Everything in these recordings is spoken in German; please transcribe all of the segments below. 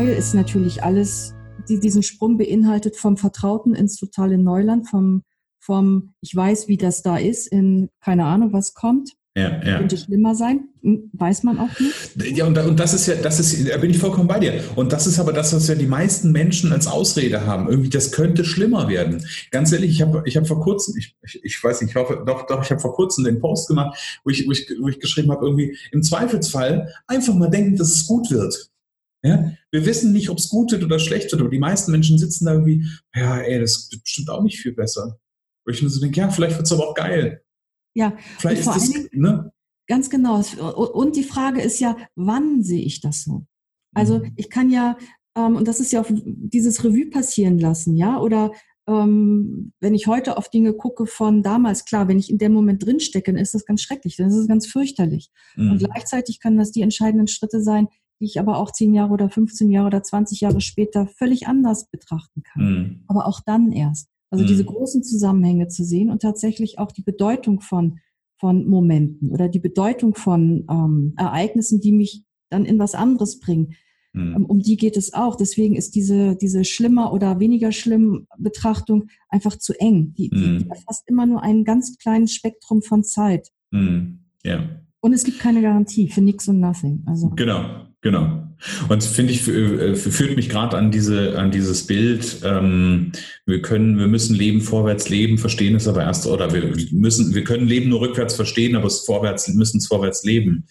weil es natürlich alles die, diesen Sprung beinhaltet vom Vertrauten ins totale Neuland, vom, vom ich weiß, wie das da ist, in keine Ahnung, was kommt. Ja, ja. Könnte schlimmer sein, hm, weiß man auch nicht. Ja, und, und das ist ja, das ist, da bin ich vollkommen bei dir. Und das ist aber das, was ja die meisten Menschen als Ausrede haben. Irgendwie, das könnte schlimmer werden. Ganz ehrlich, ich habe ich hab vor kurzem, ich, ich, ich weiß nicht, ich hoffe, doch, doch, ich habe vor kurzem den Post gemacht, wo ich, wo ich, wo ich geschrieben habe, irgendwie, im Zweifelsfall einfach mal denken, dass es gut wird. Ja? Wir wissen nicht, ob es gut wird oder schlecht wird, aber die meisten Menschen sitzen da irgendwie, ja, ey, das wird bestimmt auch nicht viel besser. Wo ich nur so denke, ja, vielleicht wird es aber auch geil. Ja, vielleicht ist das, Dingen, ne? Ganz genau. Und die Frage ist ja, wann sehe ich das so? Also mhm. ich kann ja, ähm, und das ist ja auch dieses Revue passieren lassen, ja, oder ähm, wenn ich heute auf Dinge gucke von damals, klar, wenn ich in dem Moment drinstecke, dann ist das ganz schrecklich, dann ist es ganz fürchterlich. Mhm. Und gleichzeitig können das die entscheidenden Schritte sein, die ich aber auch zehn Jahre oder 15 Jahre oder 20 Jahre später völlig anders betrachten kann. Mhm. Aber auch dann erst. Also mhm. diese großen Zusammenhänge zu sehen und tatsächlich auch die Bedeutung von, von Momenten oder die Bedeutung von ähm, Ereignissen, die mich dann in was anderes bringen. Mhm. Um, um die geht es auch. Deswegen ist diese, diese schlimmer oder weniger schlimm Betrachtung einfach zu eng. Die, die, die mhm. erfasst immer nur ein ganz kleines Spektrum von Zeit. Mhm. Ja. Und es gibt keine Garantie für nichts und nothing. Also. Genau, Genau. Und finde ich, äh, führt mich gerade an diese, an dieses Bild, ähm, wir können, wir müssen Leben vorwärts leben, verstehen es aber erst, oder wir müssen, wir können Leben nur rückwärts verstehen, aber es vorwärts, müssen es vorwärts leben.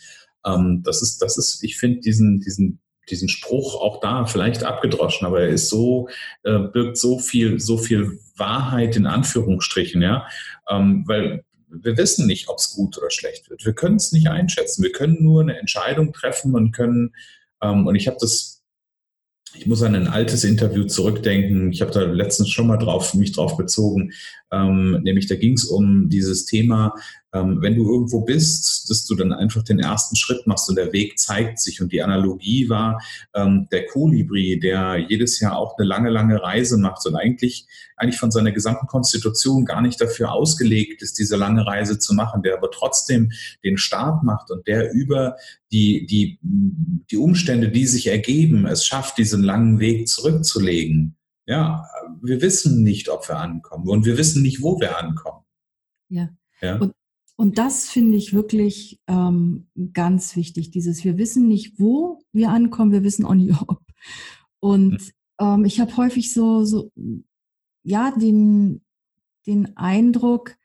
Ähm, das ist, das ist, ich finde diesen, diesen, diesen Spruch auch da vielleicht abgedroschen, aber er ist so, äh, birgt so viel, so viel Wahrheit in Anführungsstrichen, ja, ähm, weil wir wissen nicht, ob es gut oder schlecht wird. Wir können es nicht einschätzen. Wir können nur eine Entscheidung treffen und können, ähm, und ich habe das, ich muss an ein altes Interview zurückdenken. Ich habe da letztens schon mal drauf, mich drauf bezogen. Ähm, nämlich da ging es um dieses Thema, ähm, wenn du irgendwo bist, dass du dann einfach den ersten Schritt machst und der Weg zeigt sich. Und die Analogie war ähm, der Kolibri, der jedes Jahr auch eine lange, lange Reise macht und eigentlich, eigentlich von seiner gesamten Konstitution gar nicht dafür ausgelegt ist, diese lange Reise zu machen, der aber trotzdem den Start macht und der über die, die, die Umstände, die sich ergeben, es schafft, diesen langen Weg zurückzulegen. Ja, wir wissen nicht, ob wir ankommen und wir wissen nicht, wo wir ankommen. Ja. ja? Und, und das finde ich wirklich ähm, ganz wichtig, dieses, wir wissen nicht, wo wir ankommen, wir wissen auch nicht, ob. Und hm. ähm, ich habe häufig so, so, ja, den, den Eindruck,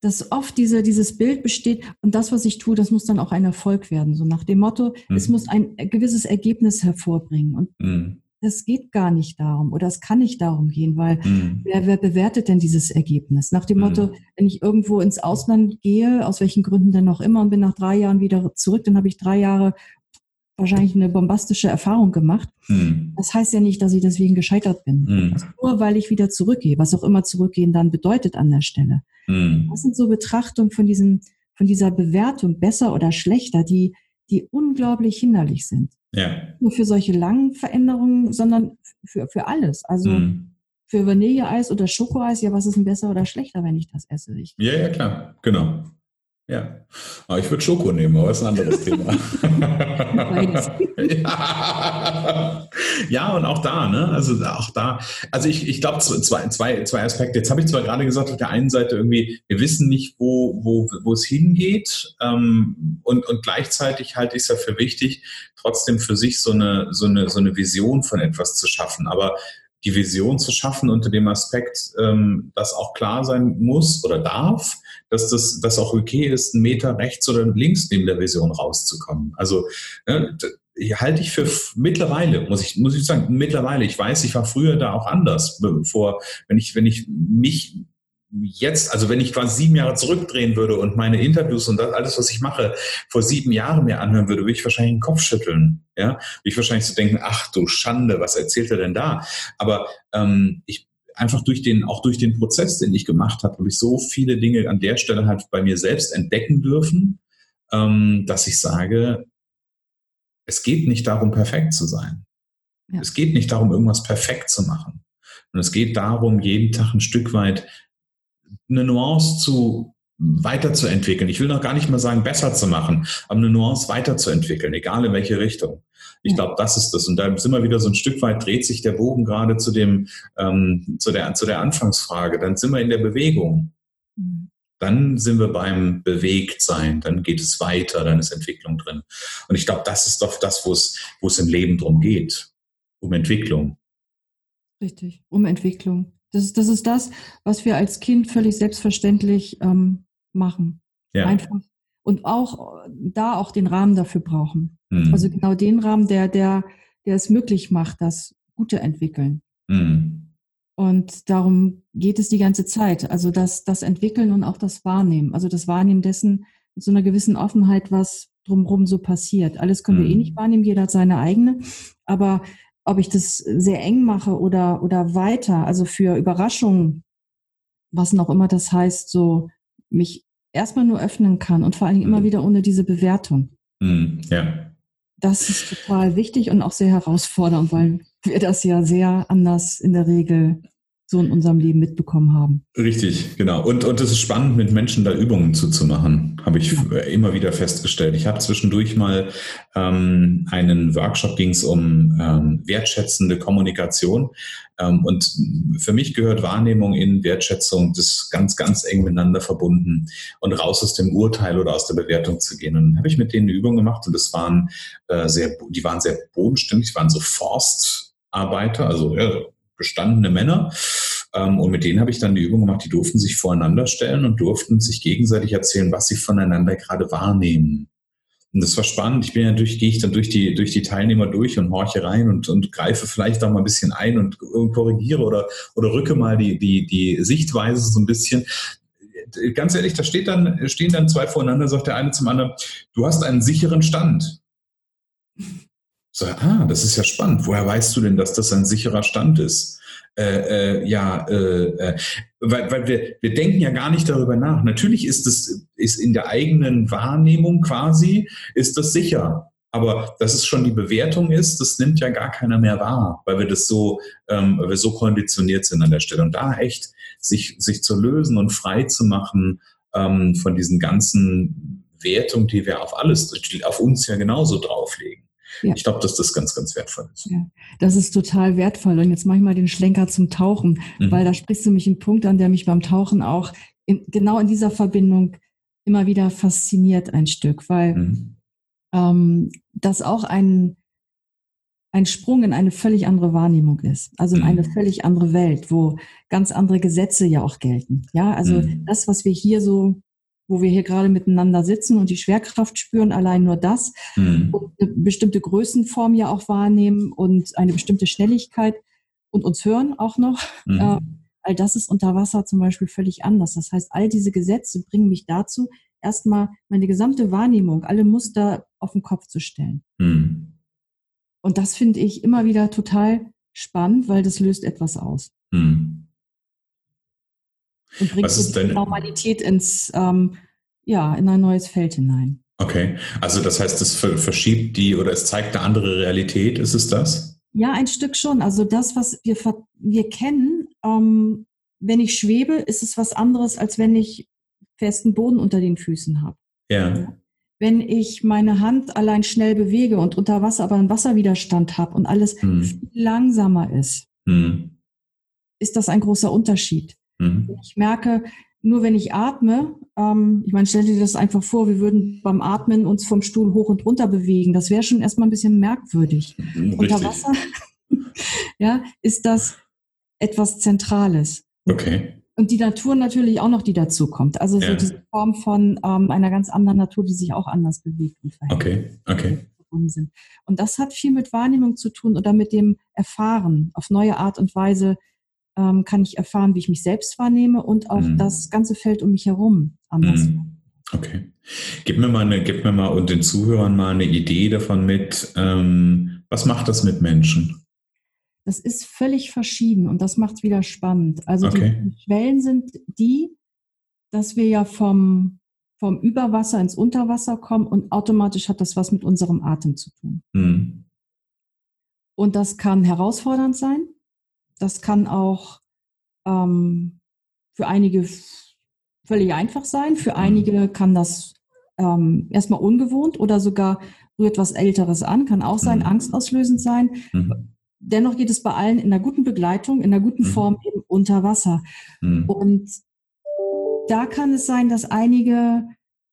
dass oft diese, dieses Bild besteht und das, was ich tue, das muss dann auch ein Erfolg werden. So nach dem Motto, mhm. es muss ein gewisses Ergebnis hervorbringen. Und mhm es geht gar nicht darum oder es kann nicht darum gehen, weil mhm. wer, wer bewertet denn dieses Ergebnis? Nach dem mhm. Motto, wenn ich irgendwo ins Ausland gehe, aus welchen Gründen denn auch immer und bin nach drei Jahren wieder zurück, dann habe ich drei Jahre wahrscheinlich eine bombastische Erfahrung gemacht. Mhm. Das heißt ja nicht, dass ich deswegen gescheitert bin. Mhm. Nur weil ich wieder zurückgehe, was auch immer zurückgehen dann bedeutet an der Stelle. Mhm. Das sind so Betrachtungen von diesem, von dieser Bewertung besser oder schlechter, die, die unglaublich hinderlich sind. Ja. Nur für solche langen Veränderungen, sondern für, für alles. Also mhm. für Vanilleeis oder Schokoeis, ja, was ist denn besser oder schlechter, wenn ich das esse? Ich ja, ja, klar, genau. Ja, aber ich würde Schoko nehmen, aber das ist ein anderes Thema. ja. ja, und auch da, ne? Also auch da, also ich, ich glaube, zwei, zwei, zwei Aspekte. Jetzt habe ich zwar gerade gesagt, auf der einen Seite irgendwie, wir wissen nicht, wo, wo, wo es hingeht, ähm, und, und gleichzeitig halte ich es ja für wichtig, trotzdem für sich so eine, so eine, so eine Vision von etwas zu schaffen. Aber die Vision zu schaffen unter dem Aspekt, ähm, dass auch klar sein muss oder darf, dass das dass auch okay ist, einen Meter rechts oder links neben der Vision rauszukommen. Also ne, halte ich für mittlerweile, muss ich, muss ich sagen, mittlerweile, ich weiß, ich war früher da auch anders, bevor, wenn ich, wenn ich mich jetzt, also wenn ich quasi sieben Jahre zurückdrehen würde und meine Interviews und das, alles, was ich mache, vor sieben Jahren mir anhören würde, würde ich wahrscheinlich den Kopf schütteln. Ja, würde ich wahrscheinlich so denken, ach du Schande, was erzählt er denn da? Aber ähm, ich einfach durch den, auch durch den Prozess, den ich gemacht habe, habe ich so viele Dinge an der Stelle halt bei mir selbst entdecken dürfen, ähm, dass ich sage, es geht nicht darum, perfekt zu sein. Ja. Es geht nicht darum, irgendwas perfekt zu machen. Und es geht darum, jeden Tag ein Stück weit eine Nuance zu weiterzuentwickeln. Ich will noch gar nicht mal sagen, besser zu machen, aber eine Nuance weiterzuentwickeln, egal in welche Richtung. Ich glaube, das ist das. Und da sind wir wieder so ein Stück weit, dreht sich der Bogen gerade zu dem, ähm, zu der, zu der Anfangsfrage. Dann sind wir in der Bewegung. Mhm. Dann sind wir beim Bewegtsein, dann geht es weiter, dann ist Entwicklung drin. Und ich glaube, das ist doch das, wo es, wo es im Leben drum geht. Um Entwicklung. Richtig, um Entwicklung. Das ist, das ist das, was wir als Kind völlig selbstverständlich ähm, machen. Ja. Einfach. Und auch da auch den Rahmen dafür brauchen. Mhm. Also genau den Rahmen, der, der, der es möglich macht, das Gute entwickeln. Mhm. Und darum geht es die ganze Zeit. Also das, das Entwickeln und auch das Wahrnehmen. Also das Wahrnehmen dessen mit so einer gewissen Offenheit, was drumherum so passiert. Alles können mhm. wir eh nicht wahrnehmen, jeder hat seine eigene. Aber ob ich das sehr eng mache oder, oder weiter, also für Überraschungen, was noch immer das heißt, so mich erstmal nur öffnen kann und vor allen Dingen immer mhm. wieder ohne diese Bewertung. Mhm, ja. Das ist total wichtig und auch sehr herausfordernd, weil wir das ja sehr anders in der Regel so in unserem Leben mitbekommen haben. Richtig, genau. Und, und es ist spannend, mit Menschen da Übungen zuzumachen, habe ich ja. immer wieder festgestellt. Ich habe zwischendurch mal ähm, einen Workshop, ging es um ähm, wertschätzende Kommunikation. Ähm, und für mich gehört Wahrnehmung in Wertschätzung das ganz, ganz eng miteinander verbunden und raus aus dem Urteil oder aus der Bewertung zu gehen. Und dann habe ich mit denen eine Übung gemacht und das waren äh, sehr, die waren sehr bodenständig, waren so Forstarbeiter, also ja, gestandene Männer. Ähm, und mit denen habe ich dann die Übung gemacht, die durften sich voreinander stellen und durften sich gegenseitig erzählen, was sie voneinander gerade wahrnehmen. Und das war spannend. Ich bin ja durch, gehe ich dann durch die, durch die Teilnehmer durch und horche rein und, und greife vielleicht auch mal ein bisschen ein und, korrigiere oder, oder rücke mal die, die, die Sichtweise so ein bisschen. Ganz ehrlich, da steht dann, stehen dann zwei voreinander, sagt der eine zum anderen, du hast einen sicheren Stand. So, ah, das ist ja spannend. Woher weißt du denn, dass das ein sicherer Stand ist? Äh, äh, ja, äh, äh, weil, weil wir, wir denken ja gar nicht darüber nach. Natürlich ist es ist in der eigenen Wahrnehmung quasi, ist das sicher. Aber dass es schon die Bewertung ist, das nimmt ja gar keiner mehr wahr, weil wir das so, ähm, weil wir so konditioniert sind an der Stelle. Und da echt sich, sich zu lösen und frei zu machen ähm, von diesen ganzen Wertungen, die wir auf alles, auf uns ja genauso drauflegen. Ja. Ich glaube, dass das ganz, ganz wertvoll ist. Ja, das ist total wertvoll. Und jetzt mache ich mal den Schlenker zum Tauchen, mhm. weil da sprichst du mich einen Punkt an, der mich beim Tauchen auch in, genau in dieser Verbindung immer wieder fasziniert ein Stück, weil mhm. ähm, das auch ein, ein Sprung in eine völlig andere Wahrnehmung ist, also in mhm. eine völlig andere Welt, wo ganz andere Gesetze ja auch gelten. Ja, also mhm. das, was wir hier so wo wir hier gerade miteinander sitzen und die Schwerkraft spüren, allein nur das mhm. und eine bestimmte Größenform ja auch wahrnehmen und eine bestimmte Schnelligkeit und uns hören auch noch. Mhm. Äh, all das ist unter Wasser zum Beispiel völlig anders. Das heißt, all diese Gesetze bringen mich dazu, erstmal meine gesamte Wahrnehmung, alle Muster auf den Kopf zu stellen. Mhm. Und das finde ich immer wieder total spannend, weil das löst etwas aus. Mhm und bringt die denn? Normalität ins, ähm, ja, in ein neues Feld hinein. Okay, also das heißt, es verschiebt die oder es zeigt eine andere Realität, ist es das? Ja, ein Stück schon. Also das, was wir, wir kennen, ähm, wenn ich schwebe, ist es was anderes, als wenn ich festen Boden unter den Füßen habe. Ja. ja. Wenn ich meine Hand allein schnell bewege und unter Wasser aber einen Wasserwiderstand habe und alles hm. viel langsamer ist, hm. ist das ein großer Unterschied. Mhm. Ich merke, nur wenn ich atme, ähm, ich meine, stell dir das einfach vor, wir würden beim Atmen uns vom Stuhl hoch und runter bewegen. Das wäre schon erstmal ein bisschen merkwürdig. Mhm, richtig. Unter Wasser ja, ist das etwas Zentrales. Okay. Und die Natur natürlich auch noch, die dazu kommt. Also ja. so diese Form von ähm, einer ganz anderen Natur, die sich auch anders bewegt und verhält. Okay, okay. Sind. Und das hat viel mit Wahrnehmung zu tun oder mit dem Erfahren auf neue Art und Weise ähm, kann ich erfahren, wie ich mich selbst wahrnehme und auch mhm. das ganze Feld um mich herum anders. Mhm. Okay. Gib mir mal eine, gib mir mal und den Zuhörern mal eine Idee davon mit, ähm, was macht das mit Menschen? Das ist völlig verschieden und das macht es wieder spannend. Also okay. die Schwellen sind die, dass wir ja vom, vom Überwasser ins Unterwasser kommen und automatisch hat das was mit unserem Atem zu tun. Mhm. Und das kann herausfordernd sein. Das kann auch ähm, für einige völlig einfach sein. Für mhm. einige kann das ähm, erstmal ungewohnt oder sogar rührt was Älteres an, kann auch sein, mhm. angstauslösend sein. Mhm. Dennoch geht es bei allen in einer guten Begleitung, in einer guten mhm. Form eben unter Wasser. Mhm. Und da kann es sein, dass einige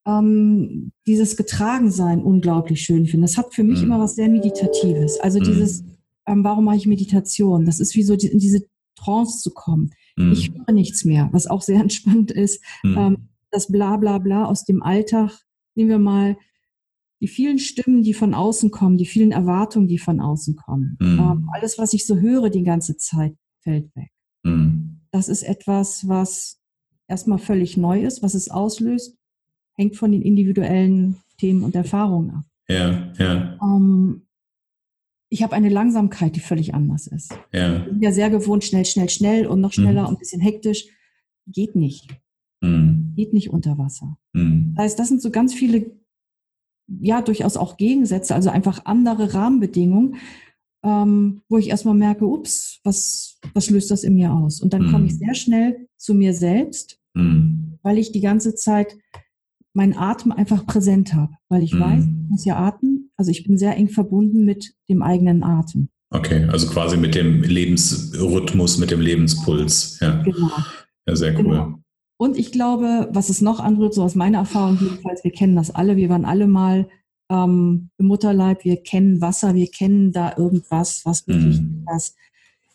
ähm, dieses Getragensein unglaublich schön finden. Das hat für mich mhm. immer was sehr Meditatives. Also dieses, ähm, warum mache ich Meditation? Das ist wie so die, in diese Trance zu kommen. Ich höre nichts mehr, was auch sehr entspannt ist. Ähm, das Bla bla bla aus dem Alltag nehmen wir mal die vielen Stimmen, die von außen kommen, die vielen Erwartungen, die von außen kommen. Mhm. Ähm, alles, was ich so höre die ganze Zeit, fällt weg. Mhm. Das ist etwas, was erstmal völlig neu ist, was es auslöst, hängt von den individuellen Themen und Erfahrungen ab. Ja, ja. Ähm, ich habe eine Langsamkeit, die völlig anders ist. Ja. Ich bin ja sehr gewohnt, schnell, schnell, schnell und noch schneller mhm. und ein bisschen hektisch. Geht nicht. Mhm. Geht nicht unter Wasser. Mhm. Das heißt, das sind so ganz viele, ja, durchaus auch Gegensätze, also einfach andere Rahmenbedingungen, ähm, wo ich erstmal merke, ups, was, was löst das in mir aus? Und dann mhm. komme ich mhm. sehr schnell zu mir selbst, mhm. weil ich die ganze Zeit meinen Atem einfach präsent habe, weil ich weiß, mhm. ich muss ja atmen. Also ich bin sehr eng verbunden mit dem eigenen Atem. Okay, also quasi mit dem Lebensrhythmus, mit dem Lebenspuls. Ja, genau. Ja, sehr cool. Genau. Und ich glaube, was es noch anrührt, so aus meiner Erfahrung jedenfalls, wir kennen das alle, wir waren alle mal ähm, im Mutterleib, wir kennen Wasser, wir kennen da irgendwas, was wirklich mhm. was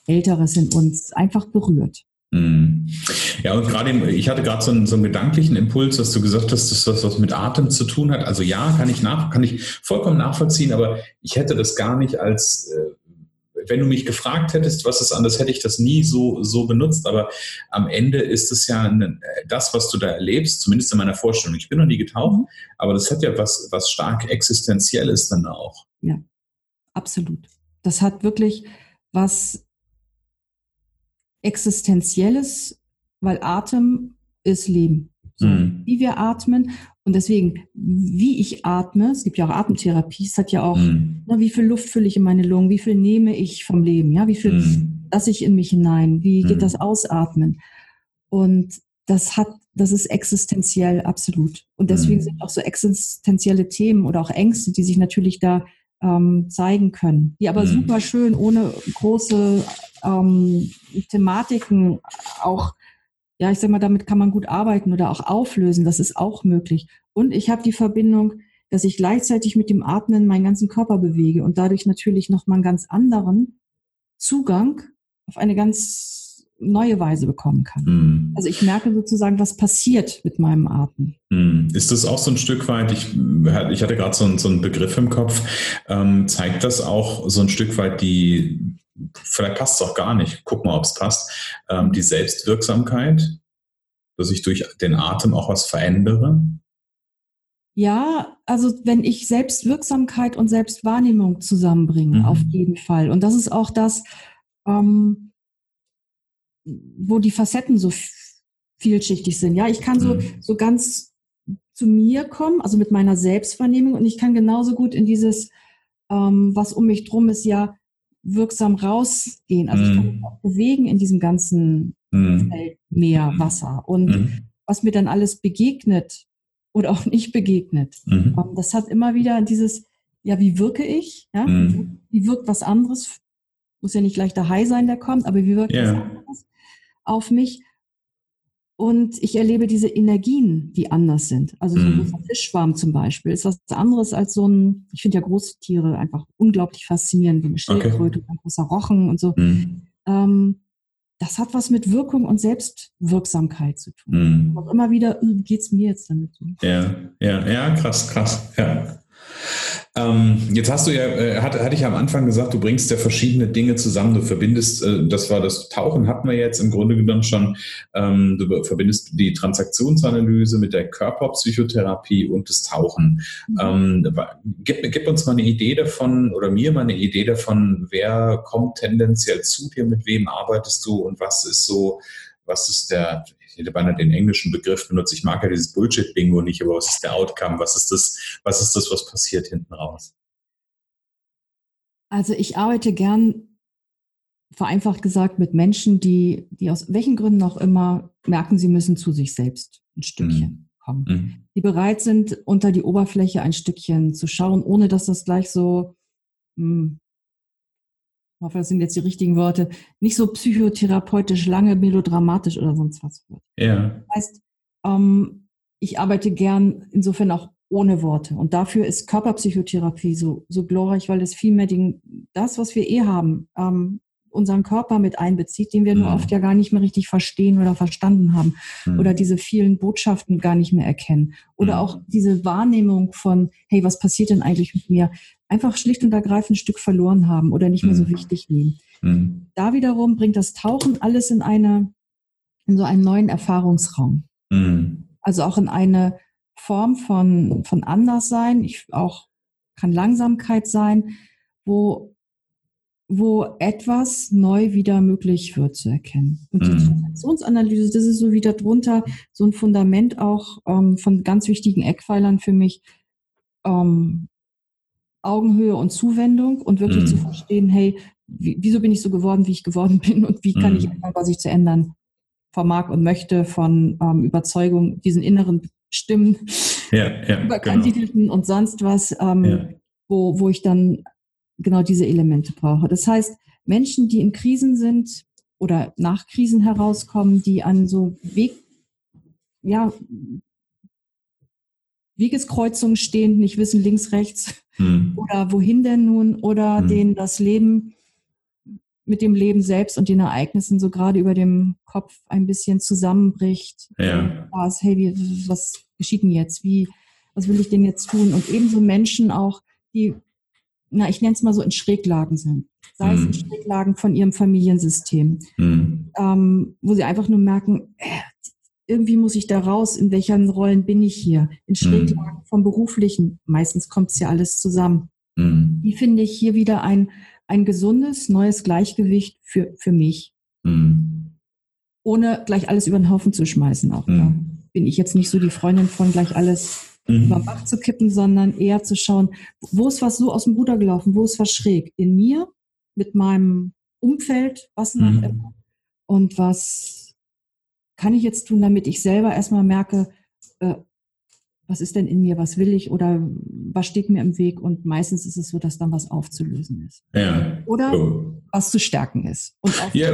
Älteres in uns einfach berührt. Mhm. Ja, und gerade, ich hatte gerade so einen, so einen gedanklichen Impuls, dass du gesagt hast, dass das was mit Atem zu tun hat. Also ja, kann ich nach, kann ich vollkommen nachvollziehen, aber ich hätte das gar nicht als äh, wenn du mich gefragt hättest, was ist anders, hätte ich das nie so, so benutzt. Aber am Ende ist es ja eine, das, was du da erlebst, zumindest in meiner Vorstellung. Ich bin noch nie getaucht, mhm. aber das hat ja was, was stark Existenzielles dann auch. Ja, absolut. Das hat wirklich was Existenzielles, weil Atem ist Leben. So, mhm. Wie wir atmen und deswegen, wie ich atme, es gibt ja auch Atemtherapie, es hat ja auch, mhm. na, wie viel Luft fülle ich in meine Lungen, wie viel nehme ich vom Leben, ja, wie viel mhm. lasse ich in mich hinein, wie geht mhm. das Ausatmen? Und das hat, das ist existenziell absolut. Und deswegen mhm. sind auch so existenzielle Themen oder auch Ängste, die sich natürlich da ähm, zeigen können, die aber mhm. super schön ohne große ähm, Thematiken auch ja, ich sag mal, damit kann man gut arbeiten oder auch auflösen. Das ist auch möglich. Und ich habe die Verbindung, dass ich gleichzeitig mit dem Atmen meinen ganzen Körper bewege und dadurch natürlich nochmal einen ganz anderen Zugang auf eine ganz neue Weise bekommen kann. Mm. Also ich merke sozusagen, was passiert mit meinem Atmen. Mm. Ist das auch so ein Stück weit, ich, ich hatte gerade so, so, einen Begriff im Kopf, ähm, zeigt das auch so ein Stück weit die vielleicht passt es auch gar nicht, guck mal, ob es passt, ähm, die Selbstwirksamkeit, dass ich durch den Atem auch was verändere? Ja, also wenn ich Selbstwirksamkeit und Selbstwahrnehmung zusammenbringe, mhm. auf jeden Fall. Und das ist auch das, ähm, wo die Facetten so vielschichtig sind. Ja, ich kann so, mhm. so ganz zu mir kommen, also mit meiner Selbstwahrnehmung und ich kann genauso gut in dieses, ähm, was um mich drum ist, ja wirksam rausgehen. Also mm. ich kann mich mhm. auch bewegen in diesem ganzen mm. Feld Meer, mhm. Wasser. Und was mir dann alles begegnet oder auch nicht begegnet, mhm. ähm, das hat immer wieder dieses, ja, wie wirke ich? Ja? Wie wirkt was anderes? Muss ja nicht gleich der Hai sein, der kommt, aber wie wirkt yeah. was anderes auf mich? Und ich erlebe diese Energien, die anders sind. Also so ein mm. Fischschwarm zum Beispiel ist was anderes als so ein, ich finde ja Großtiere einfach unglaublich faszinierend, wie eine Schildkröte, okay. ein großer Rochen und so. Mm. Ähm, das hat was mit Wirkung und Selbstwirksamkeit zu tun. Mm. Auch immer wieder, wie geht's mir jetzt damit? Ja, ja, ja, krass, krass, ja. Ähm, jetzt hast du ja, äh, hatte, hatte ich am Anfang gesagt, du bringst ja verschiedene Dinge zusammen. Du verbindest, äh, das war das Tauchen, hatten wir jetzt im Grunde genommen schon. Ähm, du verbindest die Transaktionsanalyse mit der Körperpsychotherapie und das Tauchen. Mhm. Ähm, gib, gib, uns mal eine Idee davon oder mir mal eine Idee davon, wer kommt tendenziell zu dir, mit wem arbeitest du und was ist so, was ist der, ich hätte beinahe den englischen Begriff benutzt, ich mag ja dieses Bullshit-Bingo nicht, aber was ist der Outcome? Was ist das, was ist das, was passiert hinten raus? Also ich arbeite gern, vereinfacht gesagt, mit Menschen, die, die aus welchen Gründen auch immer merken, sie müssen zu sich selbst. ein Stückchen mhm. kommen, mhm. die bereit sind, unter die Oberfläche ein Stückchen zu schauen, ohne dass das gleich so, hm, ich hoffe, das sind jetzt die richtigen Worte, nicht so psychotherapeutisch lange melodramatisch oder sonst was wird. Ja. Das heißt, ähm, ich arbeite gern insofern auch ohne Worte. Und dafür ist Körperpsychotherapie so, so glorreich, weil es vielmehr den, das, was wir eh haben, ähm, unseren Körper mit einbezieht, den wir mhm. nur oft ja gar nicht mehr richtig verstehen oder verstanden haben mhm. oder diese vielen Botschaften gar nicht mehr erkennen oder mhm. auch diese Wahrnehmung von, hey, was passiert denn eigentlich mit mir, einfach schlicht und ergreifend ein Stück verloren haben oder nicht mehr so mhm. wichtig nehmen. Mhm. Da wiederum bringt das Tauchen alles in eine, in so einen neuen Erfahrungsraum. Mhm. Also auch in eine Form von, von Anderssein, ich auch kann Langsamkeit sein, wo wo etwas neu wieder möglich wird zu erkennen. Und die. Transaktionsanalyse, das ist so wieder drunter so ein Fundament auch ähm, von ganz wichtigen Eckpfeilern für mich. Ähm, Augenhöhe und Zuwendung und wirklich mhm. zu verstehen, hey, wie, wieso bin ich so geworden, wie ich geworden bin und wie kann mhm. ich ändern, was ich zu ändern vermag und möchte von ähm, Überzeugung, diesen inneren Stimmen, ja, ja, Überkandidaten genau. und sonst was, ähm, ja. wo, wo ich dann genau diese Elemente brauche. Das heißt, Menschen, die in Krisen sind oder nach Krisen herauskommen, die an so Weg, ja, Wegeskreuzungen stehen, nicht wissen links, rechts hm. oder wohin denn nun oder hm. denen das Leben mit dem Leben selbst und den Ereignissen so gerade über dem Kopf ein bisschen zusammenbricht. Ja. Was, hey, wie, was geschieht denn jetzt? Wie, was will ich denn jetzt tun? Und ebenso Menschen auch, die na, ich nenne es mal so, in Schräglagen sind. Sei mhm. es in mhm. Schräglagen von ihrem Familiensystem, mhm. ähm, wo sie einfach nur merken, äh, irgendwie muss ich da raus, in welchen Rollen bin ich hier? In mhm. Schräglagen mhm. vom Beruflichen, meistens kommt es ja alles zusammen. Mhm. Wie finde ich hier wieder ein, ein gesundes, neues Gleichgewicht für, für mich? Ohne gleich alles über den Haufen zu schmeißen. Auch da bin ich jetzt nicht so die Freundin von gleich alles mhm. über Bach zu kippen, sondern eher zu schauen, wo ist was so aus dem Ruder gelaufen, wo ist was schräg? In mir, mit meinem Umfeld, was noch mhm. immer. Und was kann ich jetzt tun, damit ich selber erstmal merke, äh, was ist denn in mir, was will ich oder was steht mir im Weg und meistens ist es so, dass dann was aufzulösen ist. Ja. Oder so. was zu stärken ist. ja,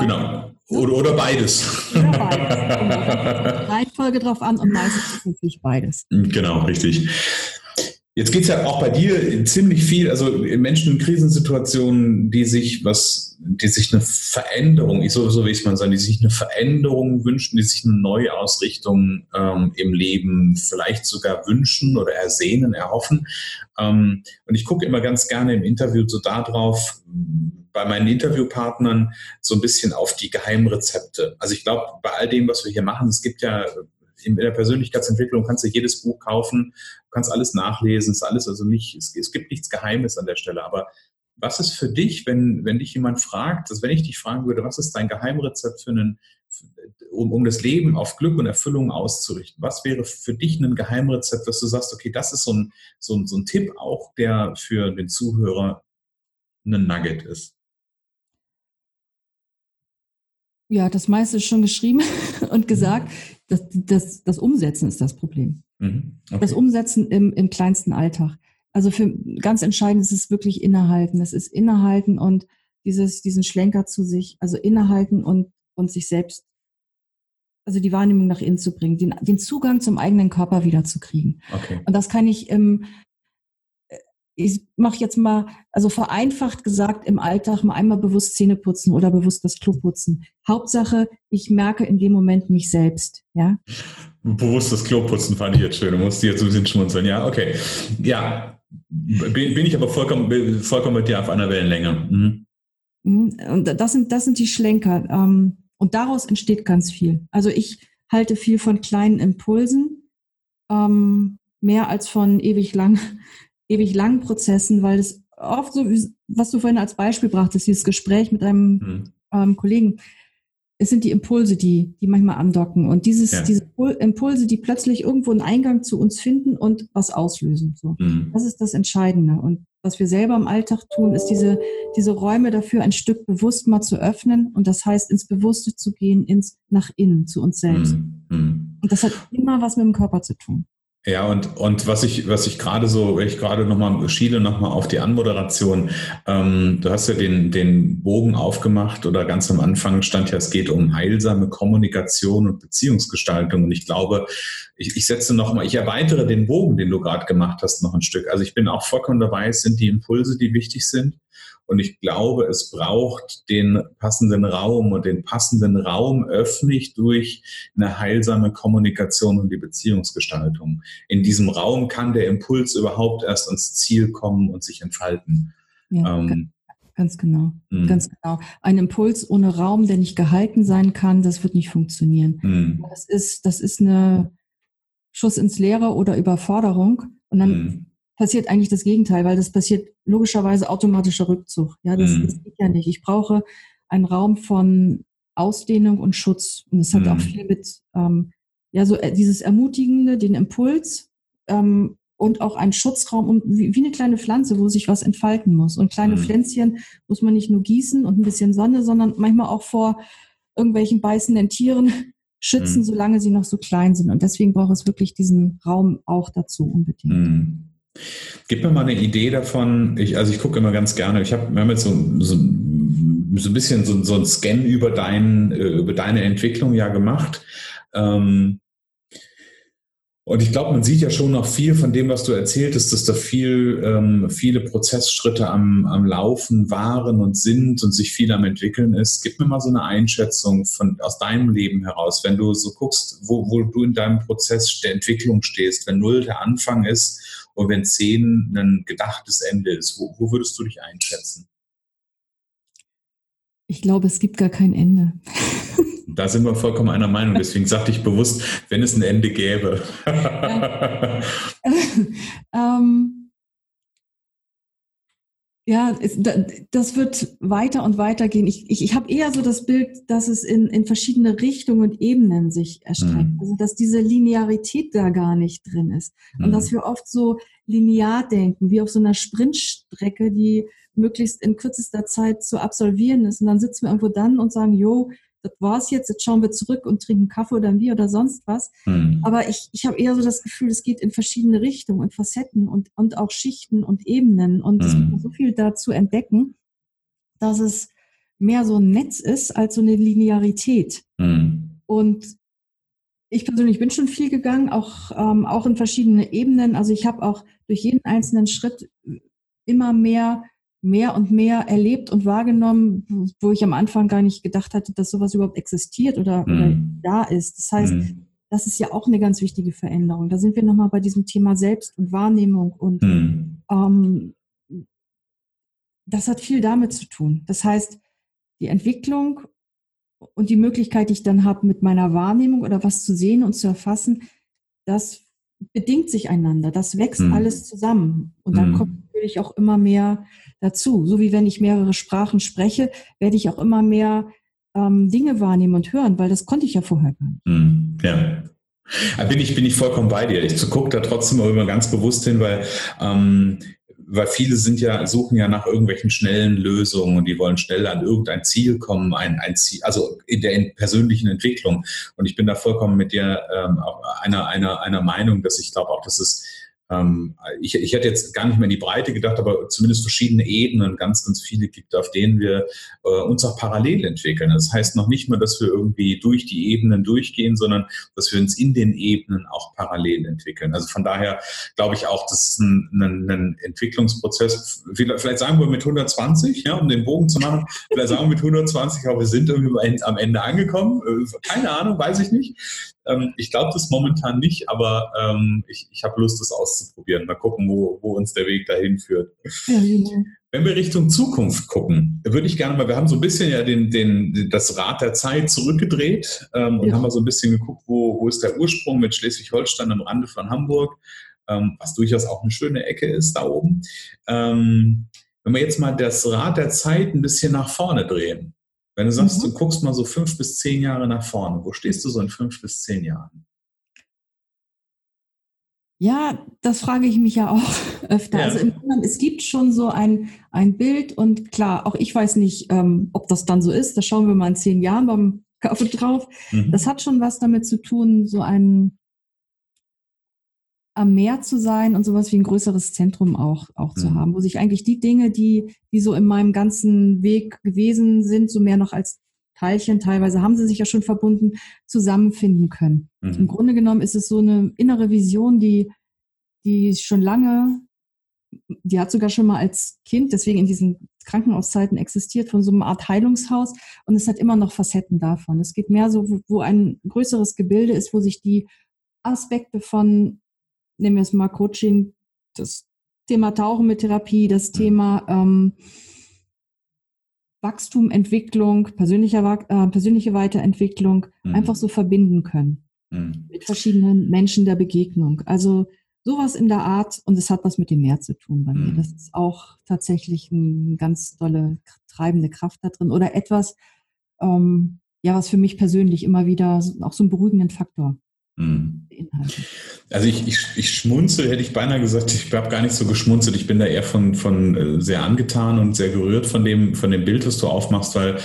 genau. Oder, oder beides. Oder beides. Reihenfolge drauf an und meistens ist es beides. Genau, richtig. Jetzt geht es ja auch bei dir ziemlich viel, also Menschen in Krisensituationen, die sich was, die sich eine Veränderung, ich so, so will ich es mal sagen, die sich eine Veränderung wünschen, die sich eine Neuausrichtung ähm, im Leben vielleicht sogar wünschen oder ersehnen, erhoffen. Ähm, und ich gucke immer ganz gerne im Interview so darauf, bei meinen Interviewpartnern so ein bisschen auf die Geheimrezepte. Also ich glaube, bei all dem, was wir hier machen, es gibt ja in der Persönlichkeitsentwicklung kannst du jedes Buch kaufen, du kannst alles nachlesen, ist alles also nicht, es, es gibt nichts Geheimes an der Stelle, aber was ist für dich, wenn, wenn dich jemand fragt, dass wenn ich dich fragen würde, was ist dein Geheimrezept für einen, um, um das Leben auf Glück und Erfüllung auszurichten? Was wäre für dich ein Geheimrezept, dass du sagst, okay, das ist so ein, so ein, so ein Tipp auch, der für den Zuhörer ein Nugget ist? Ja, das meiste ist schon geschrieben und gesagt. Das, das, das Umsetzen ist das Problem. Mhm. Okay. Das Umsetzen im, im kleinsten Alltag. Also für ganz entscheidend ist es wirklich innehalten. Es ist innehalten und dieses, diesen Schlenker zu sich, also innehalten und, und sich selbst, also die Wahrnehmung nach innen zu bringen, den, den Zugang zum eigenen Körper wieder zu kriegen. Okay. Und das kann ich im, ich mache jetzt mal, also vereinfacht gesagt, im Alltag mal einmal bewusst Zähne putzen oder bewusst das Klo putzen. Hauptsache, ich merke in dem Moment mich selbst, ja. Bewusst das Klo putzen fand ich jetzt schön. Du musst jetzt ein bisschen schmunzeln. Ja, okay. Ja, bin, bin ich aber vollkommen, vollkommen mit dir auf einer Wellenlänge. Mhm. mhm. Und das sind, das sind die Schlenker. Ähm, und daraus entsteht ganz viel. Also ich halte viel von kleinen Impulsen, ähm, mehr als von ewig lang ewig langen Prozessen, weil es oft so, was du vorhin als Beispiel brachtest, dieses Gespräch mit einem mhm. ähm, Kollegen, es sind die Impulse, die, die manchmal andocken und dieses, ja. diese Impulse, die plötzlich irgendwo einen Eingang zu uns finden und was auslösen. So. Mhm. Das ist das Entscheidende. Und was wir selber im Alltag tun, ist diese, diese Räume dafür ein Stück bewusst mal zu öffnen. Und das heißt, ins Bewusste zu gehen, ins nach innen, zu uns selbst. Mhm. Mhm. Und das hat immer was mit dem Körper zu tun. Ja, und, und was ich, was ich gerade so, ich gerade nochmal schiele nochmal auf die Anmoderation. Ähm, du hast ja den, den Bogen aufgemacht oder ganz am Anfang stand ja, es geht um heilsame Kommunikation und Beziehungsgestaltung. Und ich glaube, ich, ich setze nochmal, ich erweitere den Bogen, den du gerade gemacht hast, noch ein Stück. Also ich bin auch vollkommen dabei, es sind die Impulse, die wichtig sind. Und ich glaube, es braucht den passenden Raum und den passenden Raum öffne ich durch eine heilsame Kommunikation und die Beziehungsgestaltung. In diesem Raum kann der Impuls überhaupt erst ans Ziel kommen und sich entfalten. Ja, ähm, ganz genau, mh. ganz genau. Ein Impuls ohne Raum, der nicht gehalten sein kann, das wird nicht funktionieren. Mh. Das ist, das ist eine Schuss ins Leere oder Überforderung. Und dann mh passiert eigentlich das Gegenteil, weil das passiert logischerweise automatischer Rückzug. Ja, das, mhm. das geht ja nicht. Ich brauche einen Raum von Ausdehnung und Schutz. Und das hat mhm. auch viel mit, ähm, ja, so äh, dieses Ermutigende, den Impuls ähm, und auch einen Schutzraum und wie, wie, eine kleine Pflanze, wo sich was entfalten muss. Und kleine mhm. Pflänzchen muss man nicht nur gießen und ein bisschen Sonne, sondern manchmal auch vor irgendwelchen beißenden Tieren schützen, mhm. solange sie noch so klein sind. Und deswegen braucht es wirklich diesen Raum auch dazu unbedingt. Gib mir mal eine Idee davon. Ich, also ich gucke immer ganz gerne. Ich habe, wir haben jetzt so, so, so ein bisschen so, so ein Scan über, dein, äh, über deine Entwicklung ja gemacht. Ähm, und ich glaube, man sieht ja schon noch viel von dem, was du erzähltest, dass da viel, ähm, viele Prozessschritte am, am Laufen waren und sind und sich viel am entwickeln ist. Gib mir mal so eine Einschätzung von, aus deinem Leben heraus, wenn du so guckst, wo, wo du in deinem Prozess der Entwicklung stehst, wenn null der Anfang ist und wenn zehn ein gedachtes Ende ist, wo, wo würdest du dich einschätzen? Ich glaube, es gibt gar kein Ende. Da sind wir vollkommen einer Meinung. Deswegen sagte ich bewusst, wenn es ein Ende gäbe. ähm, ja, das wird weiter und weiter gehen. Ich, ich, ich habe eher so das Bild, dass es in, in verschiedene Richtungen und Ebenen sich erstreckt. Mhm. Also dass diese Linearität da gar nicht drin ist. Mhm. Und dass wir oft so linear denken, wie auf so einer Sprintstrecke, die möglichst in kürzester Zeit zu absolvieren ist. Und dann sitzen wir irgendwo dann und sagen, jo, das war's jetzt, jetzt schauen wir zurück und trinken Kaffee oder ein Bier oder sonst was. Mhm. Aber ich, ich habe eher so das Gefühl, es geht in verschiedene Richtungen und Facetten und, und auch Schichten und Ebenen. Und mhm. So viel dazu entdecken, dass es mehr so ein Netz ist als so eine Linearität. Mhm. Und ich persönlich bin schon viel gegangen, auch, ähm, auch in verschiedene Ebenen. Also ich habe auch durch jeden einzelnen Schritt immer mehr mehr und mehr erlebt und wahrgenommen, wo ich am Anfang gar nicht gedacht hatte, dass sowas überhaupt existiert oder, mhm. oder da ist. Das heißt, mhm. das ist ja auch eine ganz wichtige Veränderung. Da sind wir nochmal bei diesem Thema Selbst und Wahrnehmung und mhm. ähm, das hat viel damit zu tun. Das heißt, die Entwicklung und die Möglichkeit, die ich dann habe, mit meiner Wahrnehmung oder was zu sehen und zu erfassen, das bedingt sich einander. Das wächst mhm. alles zusammen. Und dann mhm. kommt natürlich auch immer mehr dazu. So wie wenn ich mehrere Sprachen spreche, werde ich auch immer mehr ähm, Dinge wahrnehmen und hören, weil das konnte ich ja vorher gar nicht. Mhm. Ja. Bin ich, bin ich vollkommen bei dir. Ich gucke da trotzdem immer ganz bewusst hin, weil ähm, weil viele sind ja, suchen ja nach irgendwelchen schnellen Lösungen und die wollen schnell an irgendein Ziel kommen, ein, ein Ziel, also in der in persönlichen Entwicklung. Und ich bin da vollkommen mit dir ähm, einer, einer, einer Meinung, dass ich glaube auch, dass es ich, ich hätte jetzt gar nicht mehr in die Breite gedacht, aber zumindest verschiedene Ebenen, ganz, ganz viele gibt, auf denen wir äh, uns auch parallel entwickeln. Das heißt noch nicht mal, dass wir irgendwie durch die Ebenen durchgehen, sondern dass wir uns in den Ebenen auch parallel entwickeln. Also von daher glaube ich auch, das ist ein, ein, ein Entwicklungsprozess. Vielleicht sagen wir mit 120, ja, um den Bogen zu machen. Vielleicht sagen wir mit 120, aber wir sind irgendwie am Ende angekommen. Äh, keine Ahnung, weiß ich nicht. Ähm, ich glaube das momentan nicht, aber ähm, ich, ich habe Lust, das auszuprobieren. Mal gucken, wo, wo uns der Weg dahin führt. Ja, genau. Wenn wir Richtung Zukunft gucken, würde ich gerne mal, wir haben so ein bisschen ja den, den, das Rad der Zeit zurückgedreht ähm, und ja. haben mal so ein bisschen geguckt, wo, wo ist der Ursprung mit Schleswig-Holstein am Rande von Hamburg, ähm, was durchaus auch eine schöne Ecke ist da oben. Ähm, wenn wir jetzt mal das Rad der Zeit ein bisschen nach vorne drehen, wenn du sagst, mhm. du guckst mal so fünf bis zehn Jahre nach vorne, wo stehst du so in fünf bis zehn Jahren? Ja, das frage ich mich ja auch öfter. Ja. Also im Grunde, es gibt schon so ein, ein Bild und klar, auch ich weiß nicht, ähm, ob das dann so ist. Das schauen wir mal in zehn Jahren beim Kaffee drauf. Mhm. Das hat schon was damit zu tun, so ein am Meer zu sein und sowas wie ein größeres Zentrum auch, auch mhm. zu haben, wo sich eigentlich die Dinge, die, die so in meinem ganzen Weg gewesen sind, so mehr noch als Teilchen, teilweise haben sie sich ja schon verbunden, zusammenfinden können. Mhm. Im Grunde genommen ist es so eine innere Vision, die, die schon lange, die hat sogar schon mal als Kind, deswegen in diesen Krankenhauszeiten existiert, von so einer Art Heilungshaus und es hat immer noch Facetten davon. Es geht mehr so, wo ein größeres Gebilde ist, wo sich die Aspekte von, nehmen wir es mal Coaching, das Thema Tauchen mit Therapie, das mhm. Thema ähm, Wachstum, Entwicklung, persönlicher, äh, persönliche Weiterentwicklung mhm. einfach so verbinden können mhm. mit verschiedenen Menschen der Begegnung. Also sowas in der Art und es hat was mit dem Meer zu tun bei mhm. mir. Das ist auch tatsächlich eine ganz tolle treibende Kraft da drin oder etwas, ähm, ja, was für mich persönlich immer wieder auch so einen beruhigenden Faktor Also ich, ich, ich schmunzel, hätte ich beinahe gesagt, ich habe gar nicht so geschmunzelt. Ich bin da eher von, von äh, sehr angetan und sehr gerührt von dem, von dem Bild, das du aufmachst, weil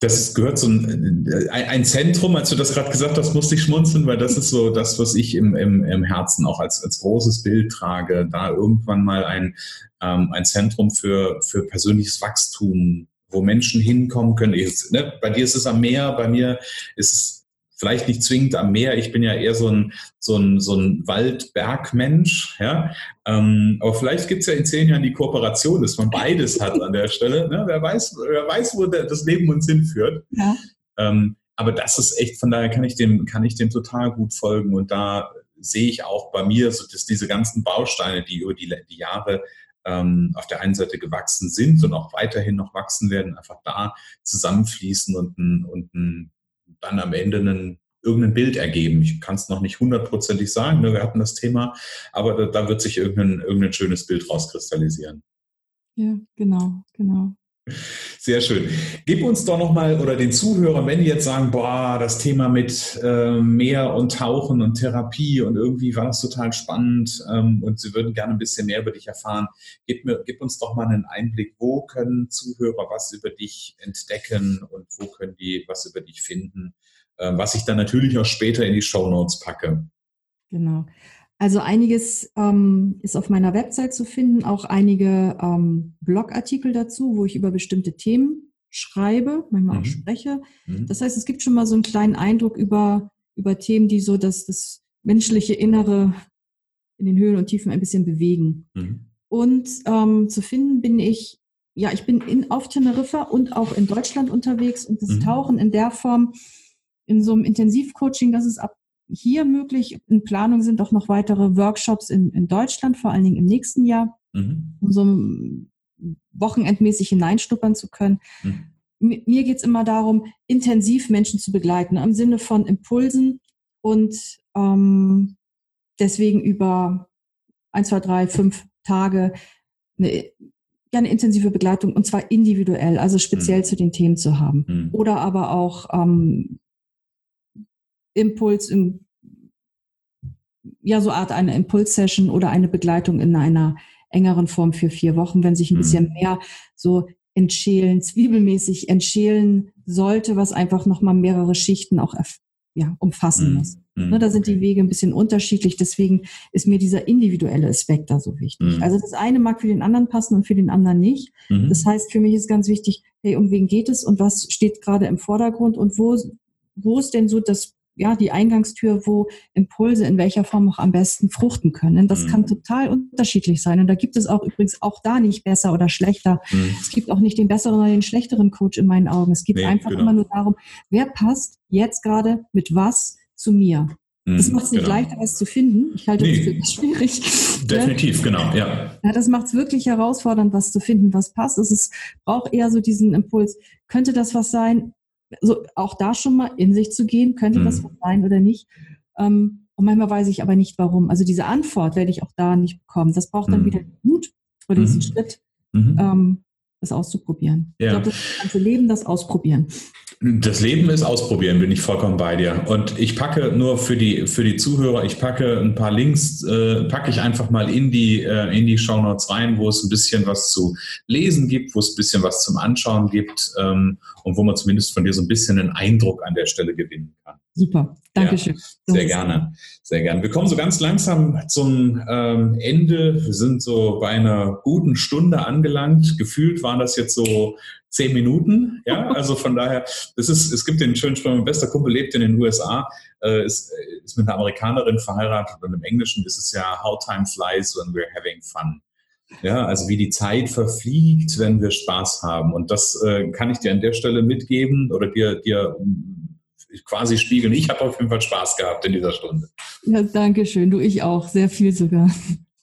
das gehört so ein, äh, ein Zentrum, als du das gerade gesagt hast, musste ich schmunzeln, weil das ist so das, was ich im, im, im Herzen auch als, als großes Bild trage, da irgendwann mal ein, ähm, ein Zentrum für, für persönliches Wachstum, wo Menschen hinkommen können. Ich, ne, bei dir ist es am Meer, bei mir ist es vielleicht nicht zwingend am Meer. Ich bin ja eher so ein, so ein, so ein Wald-Berg-Mensch. Ja? Ähm, aber vielleicht gibt es ja in zehn Jahren die Kooperation, dass man beides hat an der Stelle. Ne? Wer, weiß, wer weiß, wo der, das Leben uns hinführt. Ja. Ähm, aber das ist echt, von daher kann ich dem, kann ich dem total gut folgen. Und da sehe ich auch bei mir, so dass diese ganzen Bausteine, die über die, die Jahre ähm, auf der einen Seite gewachsen sind und auch weiterhin noch wachsen werden, einfach da zusammenfließen und ein, und ein dann am Ende einen, irgendein Bild ergeben. Ich kann es noch nicht hundertprozentig sagen, ne, wir hatten das Thema, aber da, da wird sich irgendein, irgendein schönes Bild rauskristallisieren. Ja, genau, genau. Sehr schön. Gib uns doch nochmal oder den Zuhörern, wenn die jetzt sagen, boah, das Thema mit äh, Meer und Tauchen und Therapie und irgendwie war das total spannend ähm, und sie würden gerne ein bisschen mehr über dich erfahren, gib, mir, gib uns doch mal einen Einblick, wo können Zuhörer was über dich entdecken und wo können die was über dich finden, äh, was ich dann natürlich auch später in die Show Notes packe. Genau. Also einiges ähm, ist auf meiner Website zu finden, auch einige ähm, Blogartikel dazu, wo ich über bestimmte Themen schreibe, manchmal mhm. auch spreche. Mhm. Das heißt, es gibt schon mal so einen kleinen Eindruck über, über Themen, die so das, das menschliche Innere in den Höhen und Tiefen ein bisschen bewegen. Mhm. Und ähm, zu finden bin ich, ja, ich bin in, auf Teneriffa und auch in Deutschland unterwegs und das mhm. Tauchen in der Form in so einem Intensivcoaching, das ist ab hier möglich. In Planung sind auch noch weitere Workshops in, in Deutschland, vor allen Dingen im nächsten Jahr, mhm. um so wochenendmäßig hineinschnuppern zu können. Mhm. Mir geht es immer darum, intensiv Menschen zu begleiten, im Sinne von Impulsen und ähm, deswegen über ein, zwei, drei, fünf Tage eine, ja, eine intensive Begleitung und zwar individuell, also speziell mhm. zu den Themen zu haben. Mhm. Oder aber auch ähm, Impuls im, ja, so Art eine Impulssession oder eine Begleitung in einer engeren Form für vier Wochen, wenn sich ein mhm. bisschen mehr so entschälen, zwiebelmäßig entschälen sollte, was einfach nochmal mehrere Schichten auch ja, umfassen mhm. muss. Mhm. Ne, da sind die Wege ein bisschen unterschiedlich, deswegen ist mir dieser individuelle Aspekt da so wichtig. Mhm. Also das eine mag für den anderen passen und für den anderen nicht. Mhm. Das heißt, für mich ist ganz wichtig, hey, um wen geht es und was steht gerade im Vordergrund und wo, wo ist denn so das ja, die Eingangstür, wo Impulse in welcher Form auch am besten fruchten können. Das mhm. kann total unterschiedlich sein. Und da gibt es auch übrigens auch da nicht besser oder schlechter. Mhm. Es gibt auch nicht den besseren oder den schlechteren Coach in meinen Augen. Es geht nee, einfach genau. immer nur darum, wer passt jetzt gerade mit was zu mir. Mhm, das macht es nicht genau. leichter, was zu finden. Ich halte nee, das für schwierig. Definitiv, genau, ja. ja das macht es wirklich herausfordernd, was zu finden, was passt. Es ist, braucht eher so diesen Impuls. Könnte das was sein? So auch da schon mal in sich zu gehen, könnte mhm. das sein oder nicht. Ähm, und manchmal weiß ich aber nicht warum. Also diese Antwort werde ich auch da nicht bekommen. Das braucht dann mhm. wieder Mut vor diesen mhm. Schritt, mhm. ähm, das auszuprobieren. Ja. Ich glaube, das ganze Leben, das Ausprobieren. Das Leben ist ausprobieren, bin ich vollkommen bei dir. Und ich packe nur für die, für die Zuhörer, ich packe ein paar Links, äh, packe ich einfach mal in die, äh, in die Show Notes rein, wo es ein bisschen was zu lesen gibt, wo es ein bisschen was zum Anschauen gibt ähm, und wo man zumindest von dir so ein bisschen einen Eindruck an der Stelle gewinnen kann. Super, Dankeschön. Ja, sehr gerne, sehr gerne. Wir kommen so ganz langsam zum ähm, Ende. Wir sind so bei einer guten Stunde angelangt. Gefühlt waren das jetzt so zehn Minuten. Ja, also von daher, es ist, es gibt den schönen Spruch, mein bester Kumpel lebt in den USA, äh, ist, ist mit einer Amerikanerin verheiratet und im Englischen ist es ja How time flies when we're having fun. Ja, also wie die Zeit verfliegt, wenn wir Spaß haben. Und das äh, kann ich dir an der Stelle mitgeben oder dir, dir quasi spiegeln. Ich habe auf jeden Fall Spaß gehabt in dieser Stunde. Ja, danke schön. Du, ich auch. Sehr viel sogar.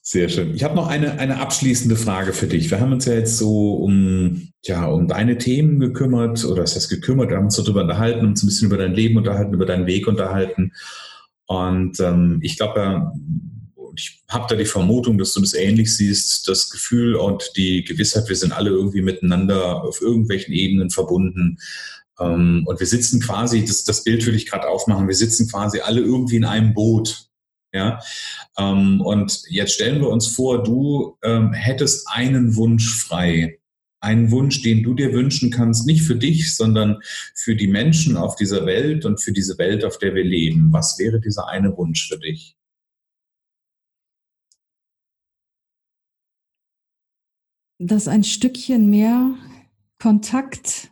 Sehr schön. Ich habe noch eine, eine abschließende Frage für dich. Wir haben uns ja jetzt so um, ja, um deine Themen gekümmert, oder es heißt gekümmert, wir haben uns so darüber unterhalten, uns ein bisschen über dein Leben unterhalten, über deinen Weg unterhalten. Und ähm, ich glaube, ich habe da die Vermutung, dass du das ähnlich siehst, das Gefühl und die Gewissheit, wir sind alle irgendwie miteinander auf irgendwelchen Ebenen verbunden. Ähm, und wir sitzen quasi, das, das Bild würde ich gerade aufmachen, wir sitzen quasi alle irgendwie in einem Boot. Ja, ähm, und jetzt stellen wir uns vor, du ähm, hättest einen Wunsch frei. Einen Wunsch, den du dir wünschen kannst, nicht für dich, sondern für die Menschen auf dieser Welt und für diese Welt, auf der wir leben. Was wäre dieser eine Wunsch für dich? Dass ein Stückchen mehr Kontakt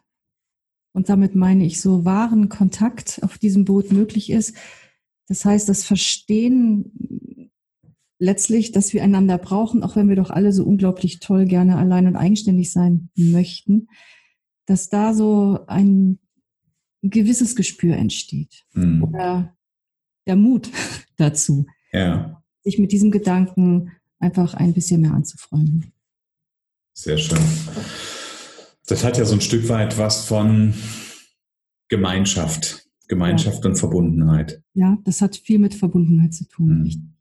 und damit meine ich so wahren Kontakt auf diesem Boot möglich ist. Das heißt, das Verstehen letztlich, dass wir einander brauchen, auch wenn wir doch alle so unglaublich toll gerne allein und eigenständig sein möchten, dass da so ein gewisses Gespür entsteht mhm. oder der Mut dazu, ja. sich mit diesem Gedanken einfach ein bisschen mehr anzufreunden. Sehr schön. Das hat ja so ein Stück weit was von Gemeinschaft, Gemeinschaft ja. und Verbundenheit. Ja, das hat viel mit Verbundenheit zu tun. Mhm.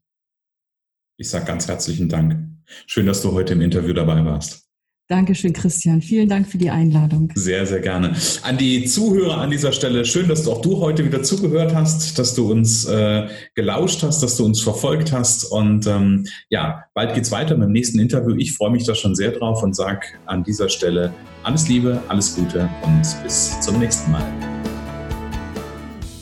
Ich sage ganz herzlichen Dank. Schön, dass du heute im Interview dabei warst. Dankeschön, Christian. Vielen Dank für die Einladung. Sehr, sehr gerne. An die Zuhörer an dieser Stelle, schön, dass du auch du heute wieder zugehört hast, dass du uns äh, gelauscht hast, dass du uns verfolgt hast. Und ähm, ja, bald geht's weiter mit dem nächsten Interview. Ich freue mich da schon sehr drauf und sage an dieser Stelle alles Liebe, alles Gute und bis zum nächsten Mal.